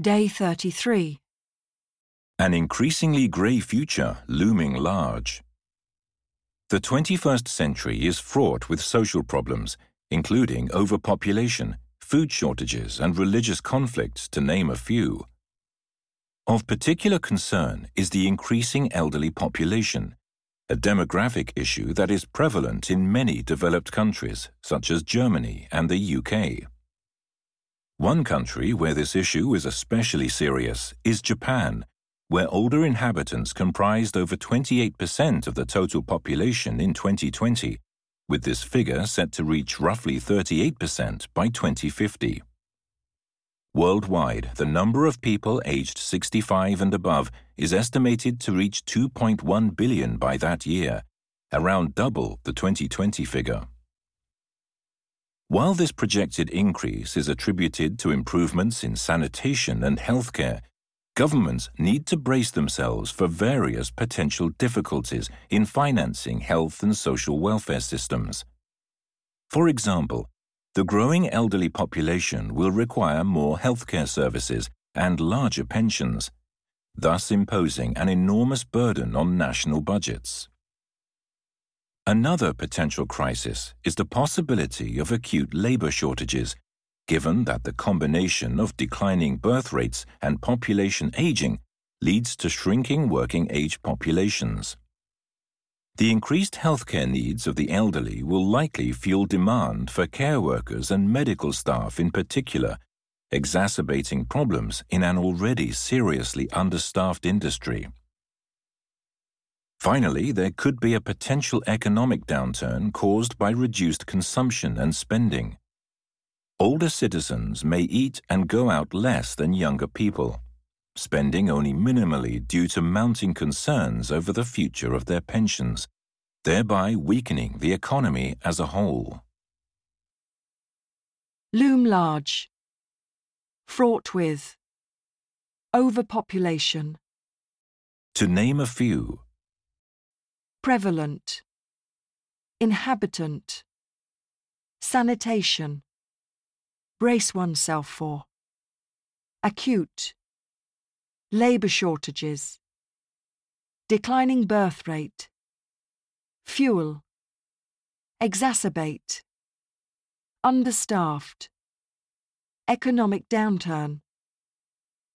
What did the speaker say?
Day 33. An increasingly grey future looming large. The 21st century is fraught with social problems, including overpopulation, food shortages, and religious conflicts, to name a few. Of particular concern is the increasing elderly population, a demographic issue that is prevalent in many developed countries, such as Germany and the UK. One country where this issue is especially serious is Japan, where older inhabitants comprised over 28% of the total population in 2020, with this figure set to reach roughly 38% by 2050. Worldwide, the number of people aged 65 and above is estimated to reach 2.1 billion by that year, around double the 2020 figure. While this projected increase is attributed to improvements in sanitation and healthcare, governments need to brace themselves for various potential difficulties in financing health and social welfare systems. For example, the growing elderly population will require more healthcare services and larger pensions, thus imposing an enormous burden on national budgets. Another potential crisis is the possibility of acute labor shortages, given that the combination of declining birth rates and population aging leads to shrinking working age populations. The increased healthcare needs of the elderly will likely fuel demand for care workers and medical staff in particular, exacerbating problems in an already seriously understaffed industry. Finally, there could be a potential economic downturn caused by reduced consumption and spending. Older citizens may eat and go out less than younger people, spending only minimally due to mounting concerns over the future of their pensions, thereby weakening the economy as a whole. Loom large. Fraught with. Overpopulation. To name a few, Prevalent. Inhabitant. Sanitation. Brace oneself for. Acute. Labour shortages. Declining birth rate. Fuel. Exacerbate. Understaffed. Economic downturn.